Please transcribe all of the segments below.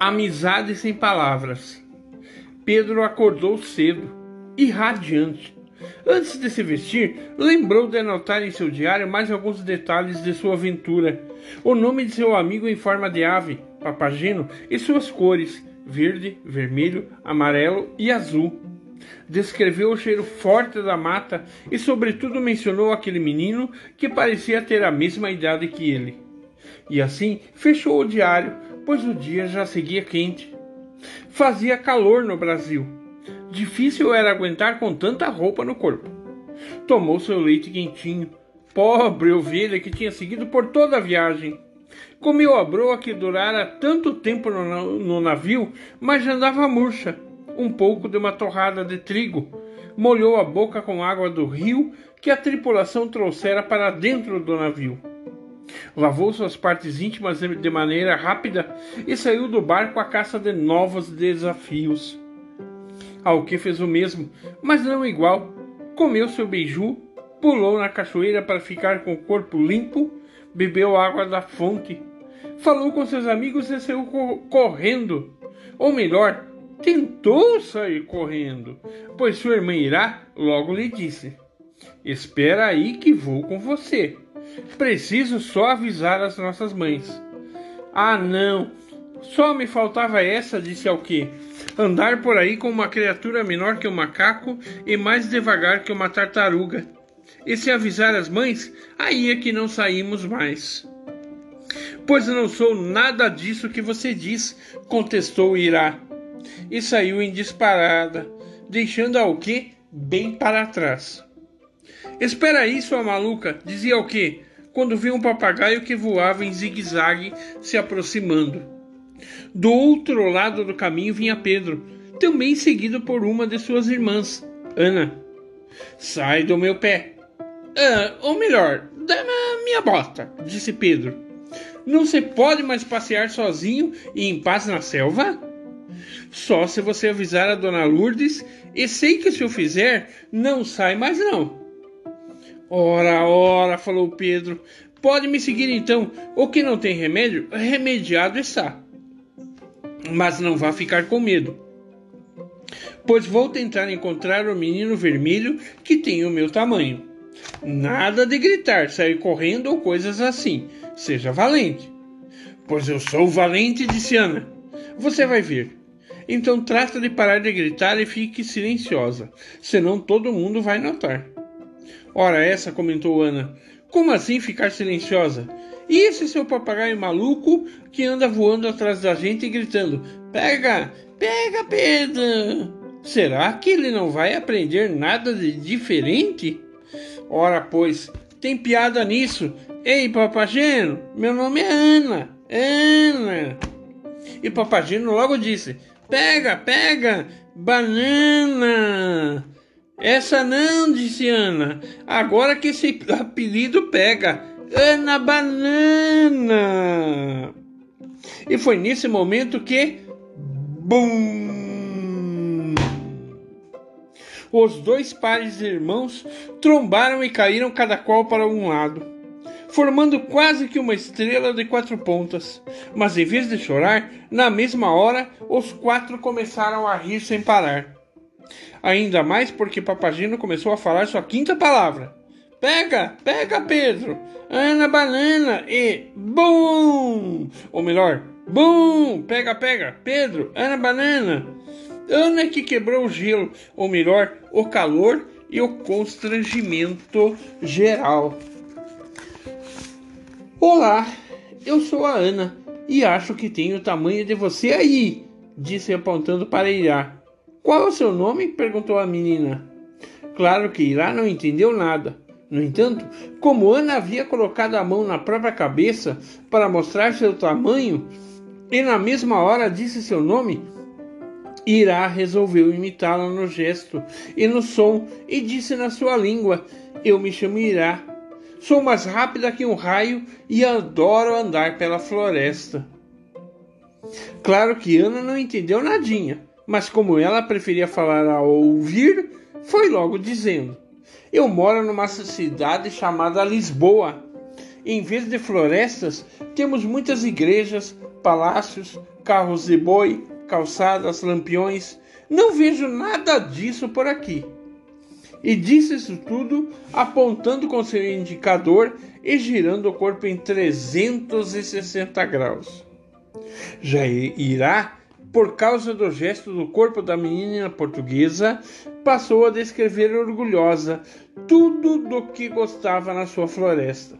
Amizade sem palavras. Pedro acordou cedo e radiante. Antes de se vestir, lembrou de anotar em seu diário mais alguns detalhes de sua aventura. O nome de seu amigo em forma de ave, Papagino, e suas cores, verde, vermelho, amarelo e azul. Descreveu o cheiro forte da mata e, sobretudo, mencionou aquele menino que parecia ter a mesma idade que ele. E assim fechou o diário pois o dia já seguia quente. Fazia calor no Brasil. Difícil era aguentar com tanta roupa no corpo. Tomou seu leite quentinho. Pobre ovelha que tinha seguido por toda a viagem. Comeu a broa que durara tanto tempo no, no navio, mas já andava murcha. Um pouco de uma torrada de trigo. Molhou a boca com água do rio que a tripulação trouxera para dentro do navio. Lavou suas partes íntimas de maneira rápida e saiu do barco à caça de novos desafios. Ao que fez o mesmo, mas não igual. Comeu seu beiju, pulou na cachoeira para ficar com o corpo limpo, bebeu água da fonte, falou com seus amigos e saiu correndo. Ou melhor, tentou sair correndo, pois sua irmã Irá logo lhe disse: Espera aí que vou com você. Preciso só avisar as nossas mães. Ah, não! Só me faltava essa, disse Alque. Andar por aí com uma criatura menor que um macaco e mais devagar que uma tartaruga. E se avisar as mães, aí é que não saímos mais. Pois não sou nada disso que você diz, contestou Irá. E saiu em disparada, deixando Alque bem para trás. Espera aí, sua maluca, dizia Alque, quando viu um papagaio que voava em zigue-zague se aproximando. Do outro lado do caminho vinha Pedro, também seguido por uma de suas irmãs, Ana. Sai do meu pé. Ah, ou melhor, da minha bota, disse Pedro. Não se pode mais passear sozinho e em paz na selva? Só se você avisar a dona Lourdes, e sei que se eu fizer, não sai mais não. Ora, ora, falou Pedro. Pode me seguir então. O que não tem remédio, remediado está. Mas não vá ficar com medo. Pois vou tentar encontrar o menino vermelho que tem o meu tamanho. Nada de gritar, sair correndo ou coisas assim. Seja valente. Pois eu sou valente, disse Ana. Você vai ver. Então trata de parar de gritar e fique silenciosa, senão todo mundo vai notar. Ora, essa, comentou Ana. Como assim ficar silenciosa? E esse seu papagaio maluco que anda voando atrás da gente e gritando: Pega, pega, Pedro! Será que ele não vai aprender nada de diferente? Ora, pois, tem piada nisso. Ei, Papageno, meu nome é Ana. Ana. E Papageno logo disse: Pega, pega, banana. Essa não, disse Ana. Agora que esse apelido pega. Ana Banana. E foi nesse momento que. Bum! Os dois pares de irmãos trombaram e caíram cada qual para um lado, formando quase que uma estrela de quatro pontas. Mas em vez de chorar, na mesma hora, os quatro começaram a rir sem parar. Ainda mais porque Papagino começou a falar sua quinta palavra. Pega, pega, Pedro! Ana Banana e BUM! Ou melhor, BUM! Pega, pega, Pedro, Ana Banana! Ana que quebrou o gelo, ou melhor, o calor e o constrangimento geral. Olá, eu sou a Ana e acho que tenho o tamanho de você aí, disse apontando para Irá. Qual é o seu nome? perguntou a menina. Claro que Irá não entendeu nada. No entanto, como Ana havia colocado a mão na própria cabeça para mostrar seu tamanho e na mesma hora disse seu nome, Irá resolveu imitá-la no gesto e no som e disse na sua língua: Eu me chamo Irá. Sou mais rápida que um raio e adoro andar pela floresta. Claro que Ana não entendeu nadinha, mas como ela preferia falar ao ouvir, foi logo dizendo: Eu moro numa cidade chamada Lisboa. Em vez de florestas, temos muitas igrejas, palácios, carros de boi, calçadas, lampiões. Não vejo nada disso por aqui. E disse isso tudo apontando com seu indicador e girando o corpo em 360 graus. Já irá, por causa do gesto do corpo da menina portuguesa, passou a descrever orgulhosa tudo do que gostava na sua floresta.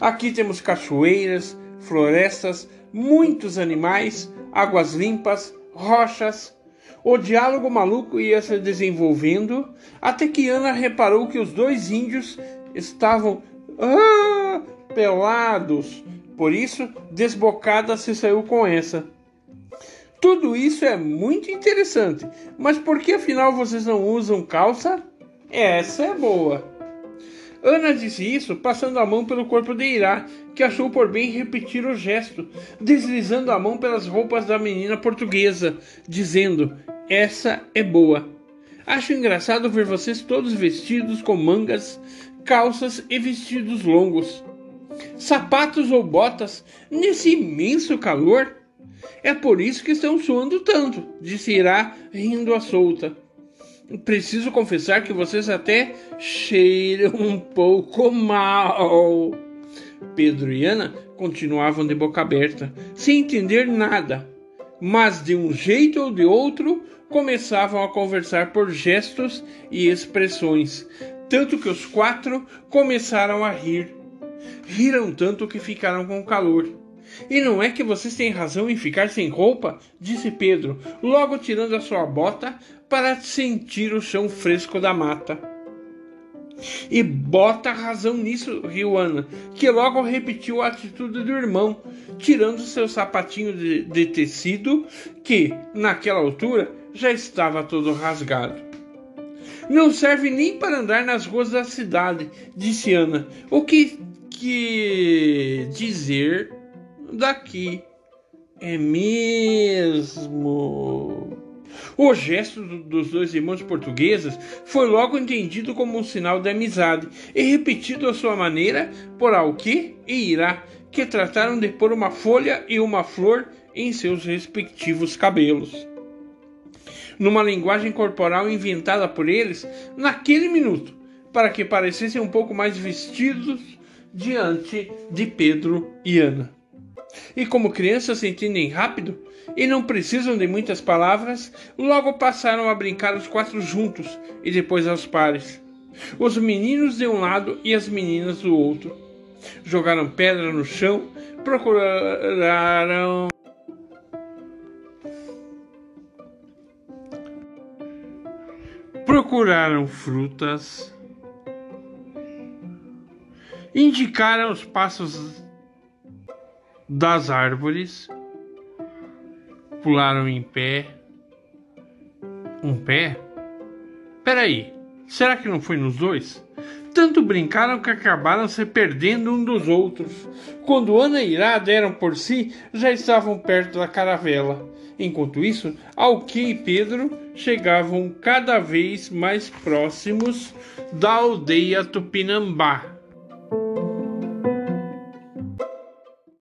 Aqui temos cachoeiras, florestas, muitos animais, águas limpas, rochas. O diálogo maluco ia se desenvolvendo até que Ana reparou que os dois índios estavam ah, pelados. Por isso, desbocada se saiu com essa. Tudo isso é muito interessante, mas por que afinal vocês não usam calça? Essa é boa. Ana disse isso passando a mão pelo corpo de Irá, que achou por bem repetir o gesto, deslizando a mão pelas roupas da menina portuguesa, dizendo: Essa é boa. Acho engraçado ver vocês todos vestidos com mangas, calças e vestidos longos. Sapatos ou botas nesse imenso calor? É por isso que estão suando tanto, disse Irá, rindo à solta. Preciso confessar que vocês até cheiram um pouco mal. Pedro e Ana continuavam de boca aberta, sem entender nada, mas de um jeito ou de outro começavam a conversar por gestos e expressões, tanto que os quatro começaram a rir. Riram tanto que ficaram com calor. E não é que vocês têm razão em ficar sem roupa? disse Pedro, logo tirando a sua bota para sentir o chão fresco da mata. E bota razão nisso, riu Ana, que logo repetiu a atitude do irmão, tirando seu sapatinho de, de tecido, que, naquela altura, já estava todo rasgado. Não serve nem para andar nas ruas da cidade, disse Ana. O que, que dizer daqui. É mesmo. O gesto dos dois irmãos portugueses foi logo entendido como um sinal de amizade e repetido à sua maneira por Alqui e Irá, que trataram de pôr uma folha e uma flor em seus respectivos cabelos. Numa linguagem corporal inventada por eles naquele minuto, para que parecessem um pouco mais vestidos diante de Pedro e Ana. E como crianças entendem rápido e não precisam de muitas palavras, logo passaram a brincar os quatro juntos e depois aos pares. Os meninos de um lado e as meninas do outro. Jogaram pedra no chão, procuraram. Procuraram frutas, indicaram os passos das árvores, pularam em pé. Um pé? Peraí, será que não foi nos dois? Tanto brincaram que acabaram se perdendo um dos outros. Quando Ana e Irá deram por si, já estavam perto da caravela. Enquanto isso, Alqui e Pedro chegavam cada vez mais próximos da aldeia Tupinambá.